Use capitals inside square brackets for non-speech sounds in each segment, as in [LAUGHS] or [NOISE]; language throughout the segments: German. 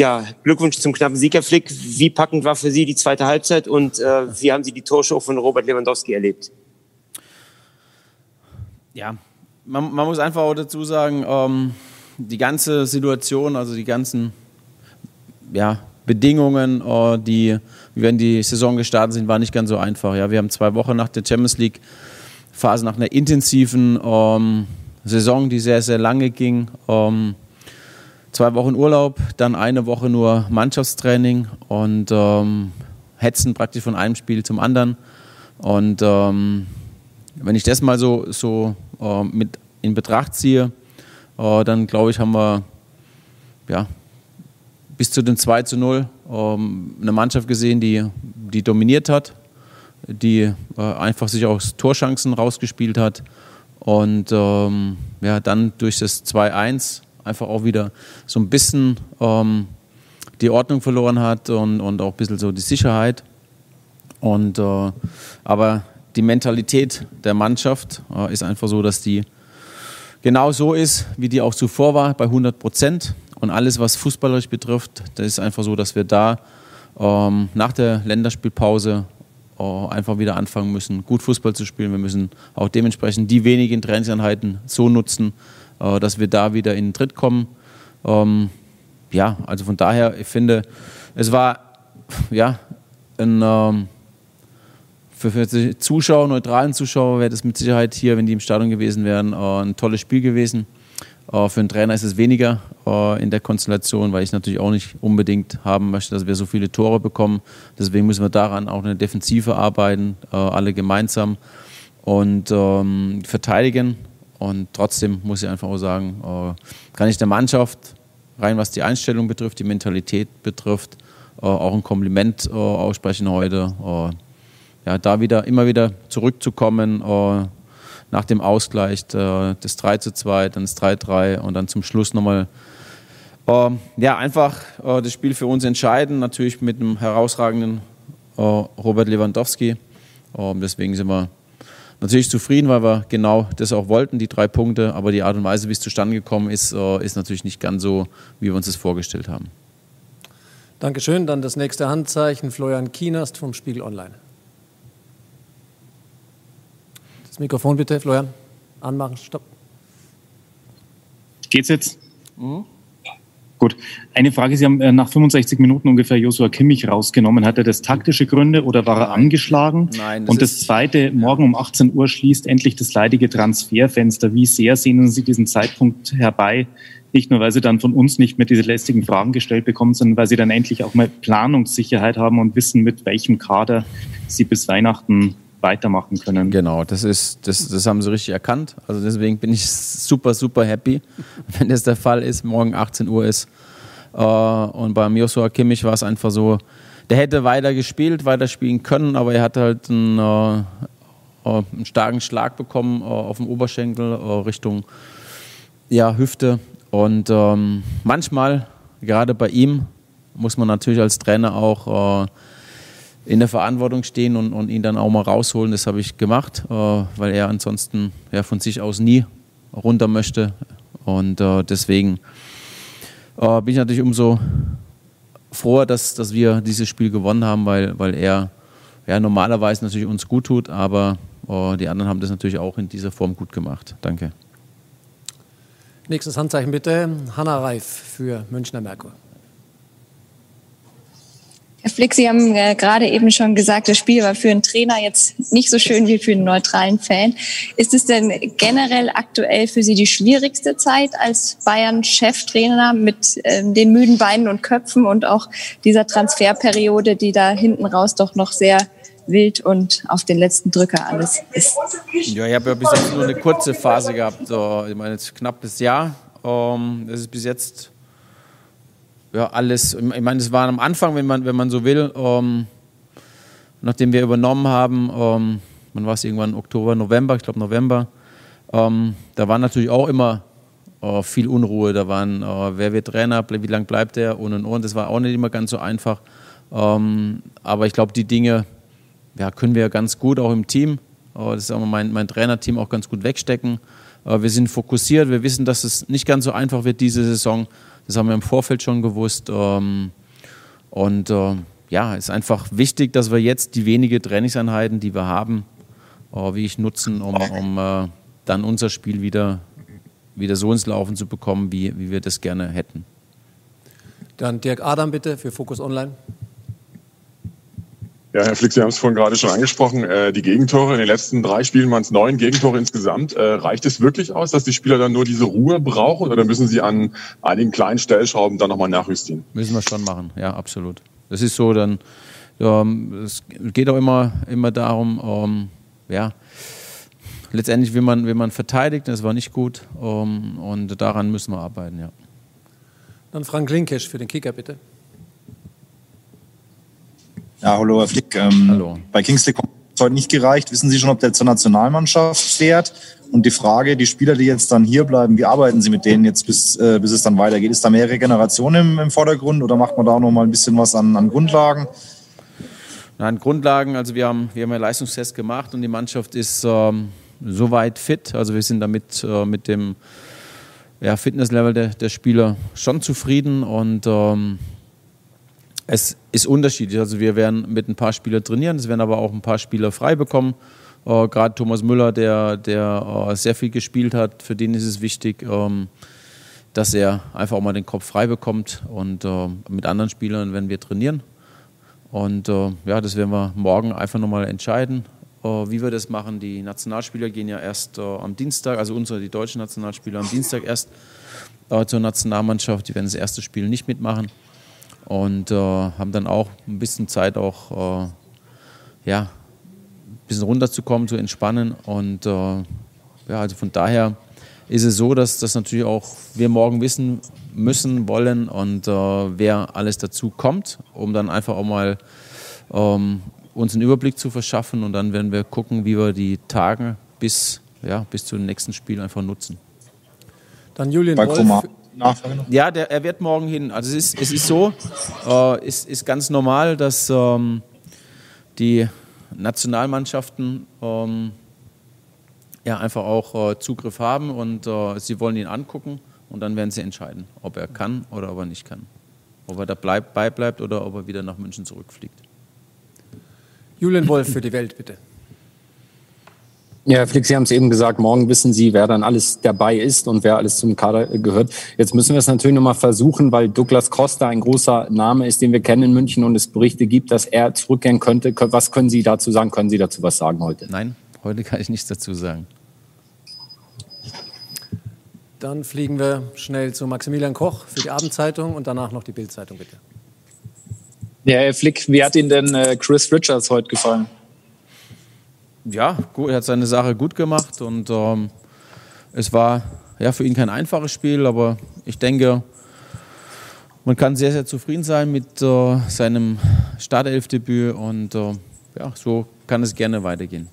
ja, Glückwunsch zum knappen Sieg, Herr Flick. Wie packend war für Sie die zweite Halbzeit und äh, wie haben Sie die Torshow von Robert Lewandowski erlebt? Ja, man, man muss einfach auch dazu sagen, ähm, die ganze Situation, also die ganzen ja, Bedingungen, äh, die, wenn die Saison gestartet sind, war nicht ganz so einfach. Ja, wir haben zwei Wochen nach der Champions League Phase, nach einer intensiven ähm, Saison, die sehr, sehr lange ging. Ähm, zwei Wochen Urlaub, dann eine Woche nur Mannschaftstraining und ähm, hetzen praktisch von einem Spiel zum anderen. Und ähm, wenn ich das mal so, so äh, mit in Betracht ziehe, äh, dann glaube ich, haben wir ja, bis zu den 2 zu 0 ähm, eine Mannschaft gesehen, die, die dominiert hat, die äh, einfach sich aus Torchancen rausgespielt hat und ähm, ja, dann durch das 2-1 einfach auch wieder so ein bisschen ähm, die Ordnung verloren hat und, und auch ein bisschen so die Sicherheit. Und, äh, aber die Mentalität der Mannschaft äh, ist einfach so, dass die genau so ist, wie die auch zuvor war, bei 100 Prozent. Und alles, was fußballerisch betrifft, das ist einfach so, dass wir da ähm, nach der Länderspielpause äh, einfach wieder anfangen müssen, gut Fußball zu spielen. Wir müssen auch dementsprechend die wenigen Trainingseinheiten so nutzen, äh, dass wir da wieder in den Tritt kommen. Ähm, ja, also von daher, ich finde, es war ja ein, ähm, für, für die Zuschauer, neutralen Zuschauer, wäre das mit Sicherheit hier, wenn die im Stadion gewesen wären, äh, ein tolles Spiel gewesen. Äh, für einen Trainer ist es weniger äh, in der Konstellation, weil ich natürlich auch nicht unbedingt haben möchte, dass wir so viele Tore bekommen. Deswegen müssen wir daran auch eine Defensive arbeiten, äh, alle gemeinsam und ähm, verteidigen. Und trotzdem muss ich einfach auch sagen, äh, kann ich der Mannschaft, rein was die Einstellung betrifft, die Mentalität betrifft, äh, auch ein Kompliment äh, aussprechen heute. Ja, da wieder immer wieder zurückzukommen nach dem Ausgleich, das 3 zu 2, dann das 3-3 und dann zum Schluss nochmal ja, einfach das Spiel für uns entscheiden, natürlich mit einem herausragenden Robert Lewandowski. deswegen sind wir natürlich zufrieden, weil wir genau das auch wollten, die drei Punkte. Aber die Art und Weise, wie es zustande gekommen ist, äh, ist natürlich nicht ganz so, wie wir uns das vorgestellt haben. Dankeschön. Dann das nächste Handzeichen, Florian Kienast vom Spiegel Online. Das Mikrofon bitte, Florian. Anmachen, stopp. Geht's jetzt? Mhm. Gut. Eine Frage. Sie haben äh, nach 65 Minuten ungefähr Joshua Kimmich rausgenommen. Hat er das taktische Gründe oder war er angeschlagen? Nein. Das Und das zweite, morgen um 18 Uhr schließt endlich das leidige Transferfenster. Wie sehr sehnen Sie diesen Zeitpunkt herbei? Nicht nur, weil Sie dann von uns nicht mehr diese lästigen Fragen gestellt bekommen, sondern weil Sie dann endlich auch mal Planungssicherheit haben und wissen, mit welchem Kader Sie bis Weihnachten weitermachen können. Genau, das ist, das, das haben sie richtig erkannt. Also deswegen bin ich super, super happy, [LAUGHS] wenn das der Fall ist, morgen 18 Uhr ist. Äh, und beim Joshua Kimmich war es einfach so, der hätte weiter gespielt, weiter spielen können, aber er hat halt einen, äh, äh, einen starken Schlag bekommen auf dem Oberschenkel Richtung ja, Hüfte. Und ähm, manchmal, gerade bei ihm, muss man natürlich als Trainer auch in der Verantwortung stehen und, und ihn dann auch mal rausholen. Das habe ich gemacht, äh, weil er ansonsten ja, von sich aus nie runter möchte. Und äh, deswegen äh, bin ich natürlich umso froher, dass, dass wir dieses Spiel gewonnen haben, weil, weil er ja, normalerweise natürlich uns gut tut, aber äh, die anderen haben das natürlich auch in dieser Form gut gemacht. Danke. Nächstes Handzeichen bitte. Hanna Reif für Münchner Merkur. Herr Flick, Sie haben äh, gerade eben schon gesagt, das Spiel war für einen Trainer jetzt nicht so schön wie für einen neutralen Fan. Ist es denn generell aktuell für Sie die schwierigste Zeit als Bayern-Cheftrainer mit ähm, den müden Beinen und Köpfen und auch dieser Transferperiode, die da hinten raus doch noch sehr wild und auf den letzten Drücker alles ist? Ja, ich habe ja bis jetzt nur eine kurze Phase gehabt. Ich meine, jetzt knappes Jahr. Ähm, das ist bis jetzt ja, alles, ich meine, das war am Anfang, wenn man, wenn man so will, ähm, nachdem wir übernommen haben, ähm, wann war es irgendwann, Oktober, November, ich glaube November, ähm, da war natürlich auch immer äh, viel Unruhe, da waren, äh, wer wird Trainer, wie lange bleibt er und und und, das war auch nicht immer ganz so einfach, ähm, aber ich glaube, die Dinge ja, können wir ganz gut auch im Team, äh, das ist auch mein, mein Trainerteam auch ganz gut wegstecken, äh, wir sind fokussiert, wir wissen, dass es nicht ganz so einfach wird diese Saison, Das haben wir im Vorfeld schon gewusst. Ähm, und äh, ja, es ist einfach wichtig, dass wir jetzt die wenigen Trainingseinheiten, die wir haben, äh, wie ich nutzen, um, um äh, dann unser Spiel wieder, wieder so ins Laufen zu bekommen, wie, wie wir das gerne hätten. Dann Dirk Adam bitte für Fokus Online. Ja, Herr Flick, Sie haben es vorhin gerade schon angesprochen. Äh, die Gegentore in den letzten drei Spielen waren es neun Gegentore insgesamt. Äh, reicht es wirklich aus, dass die Spieler dann nur diese Ruhe brauchen oder müssen sie an einigen kleinen Stellschrauben dann nochmal nachjustieren? Müssen wir schon machen, ja, absolut. Das ist so, dann ähm, es geht auch immer, immer darum, ähm, ja, letztendlich, wie man, wie man verteidigt, das war nicht gut ähm, und daran müssen wir arbeiten, ja. Dann Frank Linkesch für den Kicker, bitte. Ja, hallo Herr Flick. Ähm, hallo. Bei Kingsley hat es heute nicht gereicht. Wissen Sie schon, ob der zur Nationalmannschaft fährt? Und die Frage, die Spieler, die jetzt dann hier bleiben, wie arbeiten Sie mit denen jetzt, bis, äh, bis es dann weitergeht? Ist da mehr Regeneration im, im Vordergrund oder macht man da noch mal ein bisschen was an, an Grundlagen? Nein, Grundlagen, also wir haben, wir haben einen Leistungstest gemacht und die Mannschaft ist ähm, soweit fit. Also wir sind damit äh, mit dem ja, Fitnesslevel der, der Spieler schon zufrieden und ähm, es ist unterschiedlich. Also wir werden mit ein paar Spielern trainieren, es werden aber auch ein paar Spieler frei bekommen. Äh, Gerade Thomas Müller, der, der äh, sehr viel gespielt hat, für den ist es wichtig, ähm, dass er einfach auch mal den Kopf frei bekommt. Und äh, mit anderen Spielern werden wir trainieren. Und äh, ja, das werden wir morgen einfach nochmal entscheiden, äh, wie wir das machen. Die Nationalspieler gehen ja erst äh, am Dienstag, also unsere, die deutschen Nationalspieler am Dienstag erst zur Nationalmannschaft. Die werden das erste Spiel nicht mitmachen und äh, haben dann auch ein bisschen Zeit auch äh, ja, ein bisschen runterzukommen, zu entspannen. Und äh, ja, also von daher ist es so, dass das natürlich auch wir morgen wissen müssen, wollen und äh, wer alles dazu kommt, um dann einfach auch mal ähm, uns einen Überblick zu verschaffen. Und dann werden wir gucken, wie wir die Tage bis, ja, bis zum nächsten Spiel einfach nutzen. Dann Julian Wolf, Nachfrage noch? Ja, der, er wird morgen hin. Also es ist, es ist so, äh, ist, ist ganz normal, dass ähm, die Nationalmannschaften ähm, ja, einfach auch äh, Zugriff haben und äh, sie wollen ihn angucken und dann werden sie entscheiden, ob er kann oder ob er nicht kann. Ob er dabei bleibt oder ob er wieder nach München zurückfliegt. Julian Wolf für die Welt, bitte. Ja, Herr Flick, Sie haben es eben gesagt, morgen wissen Sie, wer dann alles dabei ist und wer alles zum Kader gehört. Jetzt müssen wir es natürlich nochmal versuchen, weil Douglas Costa ein großer Name ist, den wir kennen in München und es Berichte gibt, dass er zurückkehren könnte. Was können Sie dazu sagen? Können Sie dazu was sagen heute? Nein, heute kann ich nichts dazu sagen. Dann fliegen wir schnell zu Maximilian Koch für die Abendzeitung und danach noch die Bildzeitung, bitte. Ja, Herr Flick, wie hat Ihnen denn äh, Chris Richards heute gefallen? Ja, gut, er hat seine Sache gut gemacht und ähm, es war ja, für ihn kein einfaches Spiel, aber ich denke, man kann sehr, sehr zufrieden sein mit äh, seinem Startelfdebüt und äh, ja, so kann es gerne weitergehen.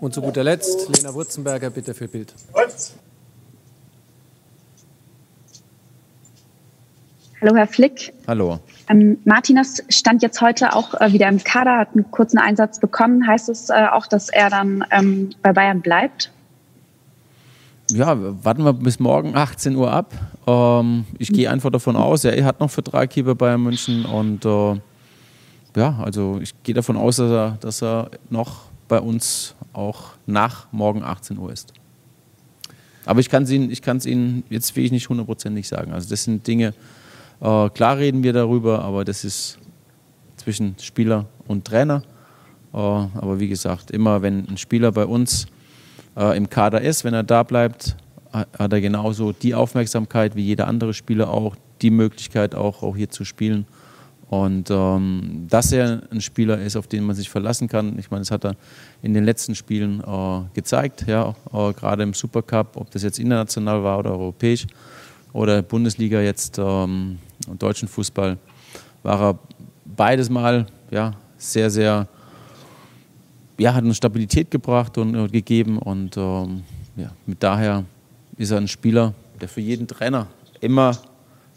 Und zu guter Letzt, Lena Wurzenberger, bitte für Bild. Hallo, Herr Flick. Hallo. Ähm, Martinas stand jetzt heute auch äh, wieder im Kader, hat einen kurzen Einsatz bekommen. Heißt es äh, auch, dass er dann ähm, bei Bayern bleibt? Ja, warten wir bis morgen 18 Uhr ab. Ähm, ich gehe einfach davon aus, er hat noch Vertrag hier bei Bayern München und äh, ja, also ich gehe davon aus, dass er, dass er noch bei uns auch nach morgen 18 Uhr ist. Aber ich kann es Ihnen, Ihnen jetzt will ich nicht hundertprozentig sagen. Also das sind Dinge, äh, klar reden wir darüber, aber das ist zwischen Spieler und Trainer. Äh, aber wie gesagt, immer wenn ein Spieler bei uns äh, im Kader ist, wenn er da bleibt, hat er genauso die Aufmerksamkeit wie jeder andere Spieler auch, die Möglichkeit auch, auch hier zu spielen. Und ähm, dass er ein Spieler ist, auf den man sich verlassen kann, ich meine, das hat er in den letzten Spielen äh, gezeigt, ja, äh, gerade im Supercup, ob das jetzt international war oder europäisch oder Bundesliga jetzt ähm, und deutschen Fußball, war er beides Mal ja, sehr, sehr, ja, hat eine Stabilität gebracht und, und gegeben und ähm, ja, mit daher ist er ein Spieler, der für jeden Trainer immer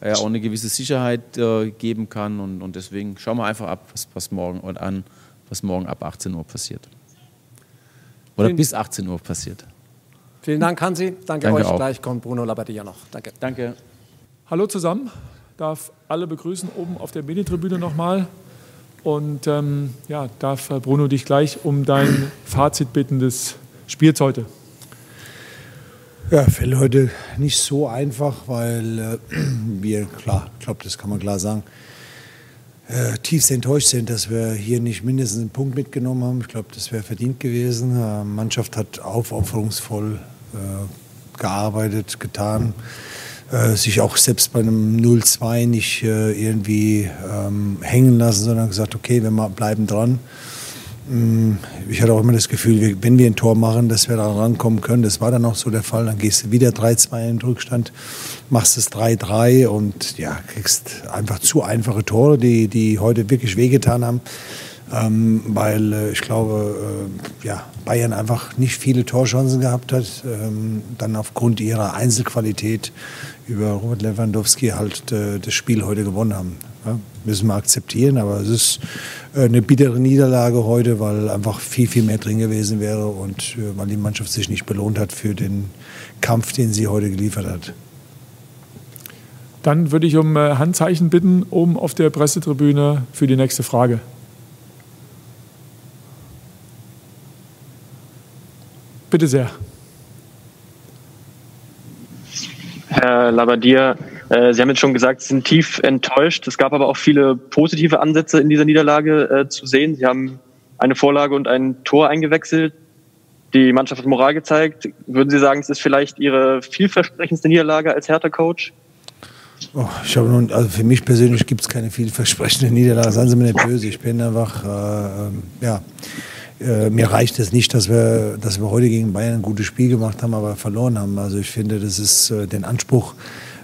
ja, auch eine gewisse Sicherheit äh, geben kann und, und deswegen schauen wir einfach ab, was, was morgen und an, was morgen ab 18 Uhr passiert. Oder Vielen bis 18 Uhr passiert. Vielen Dank, Hansi. Danke, Danke euch. Auch. Gleich kommt Bruno Labbadia noch. Danke. Danke. Hallo zusammen, darf alle begrüßen oben auf der Medientribüne nochmal und ähm, ja, darf Bruno dich gleich um dein Fazit bitten des Spiels heute. Ja, fällt heute nicht so einfach, weil äh, [CLEARS THROAT] wir, klar, ich glaube, das kann man klar sagen, äh, tiefst enttäuscht sind, dass wir hier nicht mindestens einen Punkt mitgenommen haben. Ich glaube, das wäre verdient gewesen. Die äh, Mannschaft hat aufopferungsvoll äh, gearbeitet, getan. Äh, sich auch selbst bei einem 0-2 nicht äh, irgendwie ähm, hängen lassen, sondern gesagt, okay, wir bleiben dran. Mm, ich hatte auch immer das Gefühl, wenn wir ein Tor machen, dass wir da rankommen können. Das war dann auch so der Fall. Dann gehst du wieder 3-2 in den Rückstand, machst es 3-3 und ja, kriegst einfach zu einfache Tore, die, die heute wirklich wehgetan haben ähm, weil äh, ich glaube, äh, ja, Bayern einfach nicht viele Torchancen gehabt hat, ähm, dann aufgrund ihrer Einzelqualität über Robert Lewandowski halt äh, das Spiel heute gewonnen haben. Ja, müssen wir akzeptieren, aber es ist äh, eine bittere Niederlage heute, weil einfach viel, viel mehr drin gewesen wäre und äh, weil die Mannschaft sich nicht belohnt hat für den Kampf, den sie heute geliefert hat. Dann würde ich um äh, Handzeichen bitten, oben auf der Pressetribüne für die nächste Frage. Bitte sehr. Herr Labadier, äh, Sie haben jetzt schon gesagt, Sie sind tief enttäuscht. Es gab aber auch viele positive Ansätze in dieser Niederlage äh, zu sehen. Sie haben eine Vorlage und ein Tor eingewechselt. Die Mannschaft hat Moral gezeigt. Würden Sie sagen, es ist vielleicht Ihre vielversprechendste Niederlage als Hertha-Coach? Oh, ich habe nun, also für mich persönlich gibt es keine vielversprechende Niederlage. Seien Sie mir nicht böse. Ich bin einfach, äh, ähm, ja, äh, mir reicht es nicht, dass wir, dass wir heute gegen Bayern ein gutes Spiel gemacht haben, aber verloren haben. Also ich finde, das ist äh, den Anspruch,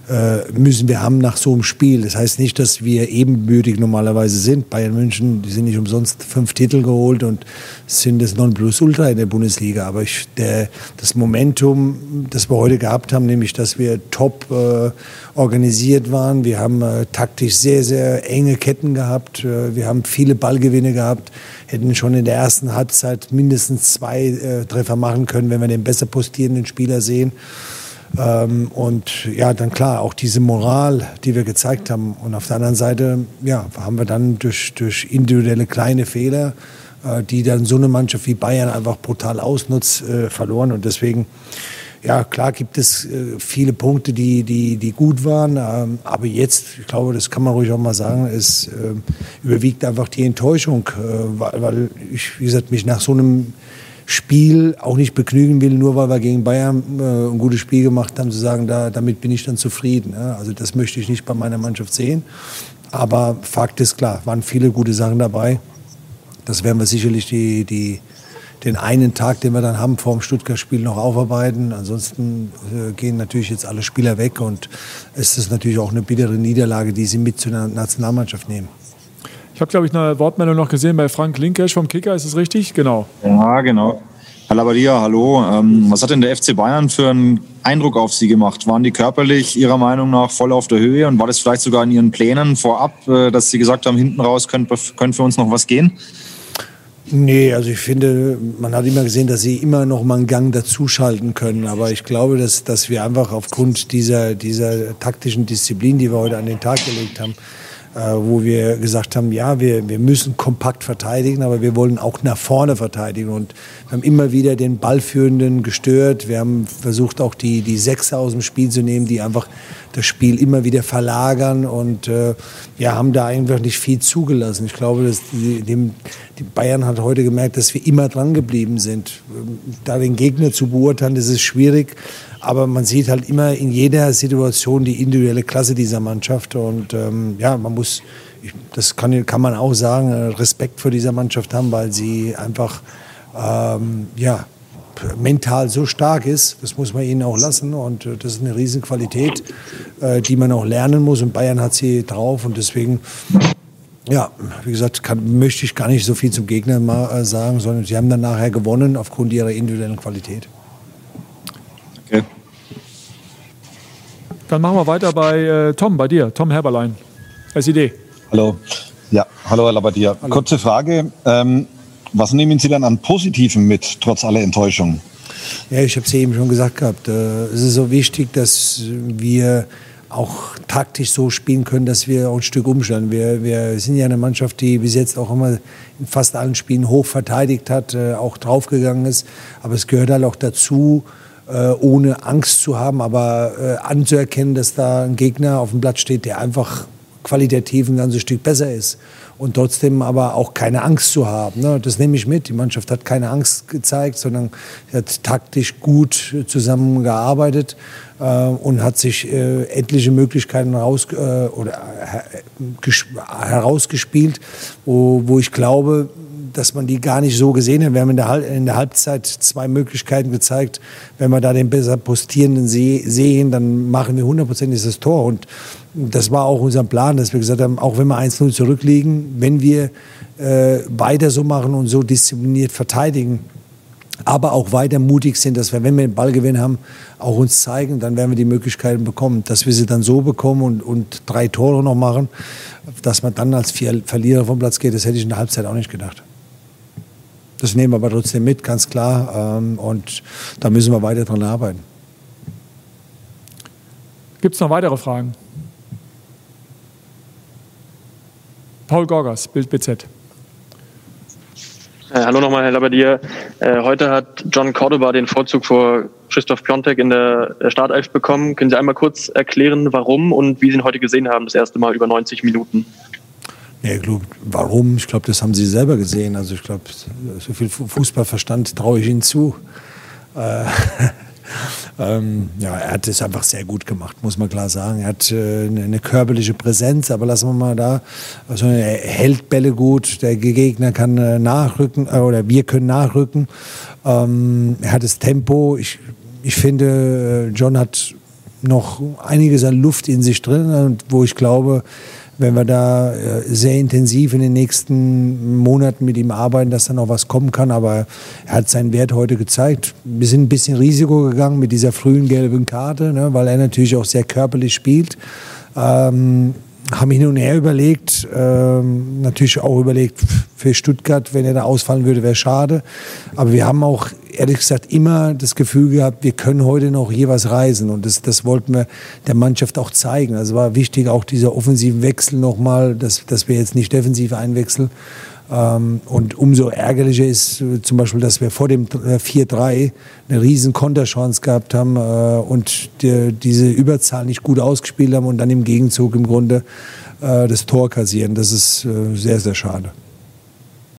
äh, müssen wir haben nach so einem Spiel. Das heißt nicht, dass wir ebenbürtig normalerweise sind. Bayern München, die sind nicht umsonst fünf Titel geholt und sind das Nonplusultra in der Bundesliga. Aber ich, der, das Momentum, das wir heute gehabt haben, nämlich, dass wir top äh, organisiert waren, wir haben äh, taktisch sehr, sehr enge Ketten gehabt, äh, wir haben viele Ballgewinne gehabt, hätten schon in der ersten Halbzeit mindestens zwei äh, Treffer machen können, wenn wir den besser postierenden Spieler sehen. Ähm, und ja, dann klar, auch diese Moral, die wir gezeigt haben. Und auf der anderen Seite, ja, haben wir dann durch, durch individuelle kleine Fehler, äh, die dann so eine Mannschaft wie Bayern einfach brutal ausnutzt, äh, verloren. Und deswegen, ja, klar gibt es äh, viele Punkte, die, die, die gut waren. Ähm, aber jetzt, ich glaube, das kann man ruhig auch mal sagen, es äh, überwiegt einfach die Enttäuschung, äh, weil, weil ich, wie gesagt, mich nach so einem Spiel auch nicht begnügen will, nur weil wir gegen Bayern äh, ein gutes Spiel gemacht haben, zu sagen, da, damit bin ich dann zufrieden. Ja? Also das möchte ich nicht bei meiner Mannschaft sehen. Aber Fakt ist klar, waren viele gute Sachen dabei. Das werden wir sicherlich die, die, den einen Tag, den wir dann haben vor dem Stuttgart-Spiel noch aufarbeiten. Ansonsten äh, gehen natürlich jetzt alle Spieler weg und es ist natürlich auch eine bittere Niederlage, die sie mit zur Nationalmannschaft nehmen. Ich habe, glaube ich, eine Wortmeldung noch gesehen bei Frank Linkesch vom Kicker. Ist das richtig? Genau. Ja, genau. Herr Labadia, hallo. Ähm, was hat denn der FC Bayern für einen Eindruck auf Sie gemacht? Waren die körperlich Ihrer Meinung nach voll auf der Höhe und war das vielleicht sogar in Ihren Plänen vorab, äh, dass Sie gesagt haben, hinten raus könnte, könnte für uns noch was gehen? Nee, also ich finde, man hat immer gesehen, dass sie immer noch mal einen Gang dazuschalten können. Aber ich glaube, dass, dass wir einfach aufgrund dieser, dieser taktischen Disziplin, die wir heute an den Tag gelegt haben, äh, wo wir gesagt haben, ja, wir, wir müssen kompakt verteidigen, aber wir wollen auch nach vorne verteidigen. Und wir haben immer wieder den Ballführenden gestört. Wir haben versucht, auch die, die Sechser aus dem Spiel zu nehmen, die einfach das Spiel immer wieder verlagern und äh, ja, haben da einfach nicht viel zugelassen. Ich glaube, dass die, dem, die Bayern hat heute gemerkt, dass wir immer dran geblieben sind. Da den Gegner zu beurteilen, das ist schwierig. Aber man sieht halt immer in jeder Situation die individuelle Klasse dieser Mannschaft. Und ähm, ja, man muss, das kann, kann man auch sagen, Respekt vor dieser Mannschaft haben, weil sie einfach ähm, ja, mental so stark ist. Das muss man ihnen auch lassen. Und äh, das ist eine Riesenqualität, äh, die man auch lernen muss. Und Bayern hat sie drauf. Und deswegen ja, wie gesagt, kann, möchte ich gar nicht so viel zum Gegner äh, sagen, sondern sie haben dann nachher gewonnen aufgrund ihrer individuellen Qualität. Dann machen wir weiter bei äh, Tom, bei dir, Tom Herberlein, SID. Hallo. Ja, hallo Herr Labadier. Hallo. Kurze Frage. Ähm, was nehmen Sie dann an Positiven mit, trotz aller Enttäuschung? Ja, ich habe es eben schon gesagt gehabt. Äh, es ist so wichtig, dass wir auch taktisch so spielen können, dass wir auch ein Stück umstellen. Wir, wir sind ja eine Mannschaft, die bis jetzt auch immer in fast allen Spielen hoch verteidigt hat, äh, auch draufgegangen ist. Aber es gehört halt auch dazu, äh, ohne Angst zu haben, aber äh, anzuerkennen, dass da ein Gegner auf dem Blatt steht, der einfach qualitativ ein ganzes Stück besser ist. Und trotzdem aber auch keine Angst zu haben. Ne? Das nehme ich mit. Die Mannschaft hat keine Angst gezeigt, sondern hat taktisch gut zusammengearbeitet äh, und hat sich äh, etliche Möglichkeiten raus, äh, oder, äh, herausgespielt, wo, wo ich glaube, dass man die gar nicht so gesehen hat. Wir haben in der, in der Halbzeit zwei Möglichkeiten gezeigt. Wenn wir da den besser postierenden sehen, dann machen wir hundertprozentig das Tor. Und das war auch unser Plan, dass wir gesagt haben, auch wenn wir 1-0 zurückliegen, wenn wir äh, weiter so machen und so diszipliniert verteidigen, aber auch weiter mutig sind, dass wir, wenn wir den Ballgewinn haben, auch uns zeigen, dann werden wir die Möglichkeiten bekommen. Dass wir sie dann so bekommen und, und drei Tore noch machen, dass man dann als Verlierer vom Platz geht, das hätte ich in der Halbzeit auch nicht gedacht. Das nehmen wir aber trotzdem mit, ganz klar. Ähm, und da müssen wir weiter dran arbeiten. Gibt es noch weitere Fragen? Paul Gorgas, Bild BZ. Äh, hallo nochmal, Herr Labadier. Äh, heute hat John Cordoba den Vorzug vor Christoph Piontek in der Startelf bekommen. Können Sie einmal kurz erklären, warum und wie Sie ihn heute gesehen haben, das erste Mal über 90 Minuten? Ja, ich glaub, warum? Ich glaube, das haben Sie selber gesehen. Also ich glaube, so viel Fußballverstand traue ich Ihnen zu. Äh, [LAUGHS] ähm, ja, er hat es einfach sehr gut gemacht, muss man klar sagen. Er hat äh, eine körperliche Präsenz, aber lassen wir mal da. Also er hält Bälle gut, der Gegner kann äh, nachrücken äh, oder wir können nachrücken. Ähm, er hat das Tempo. Ich, ich finde, äh, John hat noch einiges an Luft in sich drin, wo ich glaube, wenn wir da äh, sehr intensiv in den nächsten Monaten mit ihm arbeiten, dass da noch was kommen kann. Aber er hat seinen Wert heute gezeigt. Wir sind ein bisschen Risiko gegangen mit dieser frühen gelben Karte, ne, weil er natürlich auch sehr körperlich spielt. Ähm, haben hin und her überlegt, ähm, natürlich auch überlegt für Stuttgart, wenn er da ausfallen würde, wäre schade. Aber wir haben auch ehrlich gesagt immer das Gefühl gehabt, wir können heute noch jeweils reisen und das, das wollten wir der Mannschaft auch zeigen. Also war wichtig auch dieser offensiven Wechsel nochmal, dass, dass wir jetzt nicht defensiv einwechseln. Ähm, und umso ärgerlicher ist äh, zum Beispiel, dass wir vor dem 4-3 äh, eine riesen Konterchance gehabt haben äh, und die, diese Überzahl nicht gut ausgespielt haben und dann im Gegenzug im Grunde das Tor kassieren. Das ist sehr, sehr schade.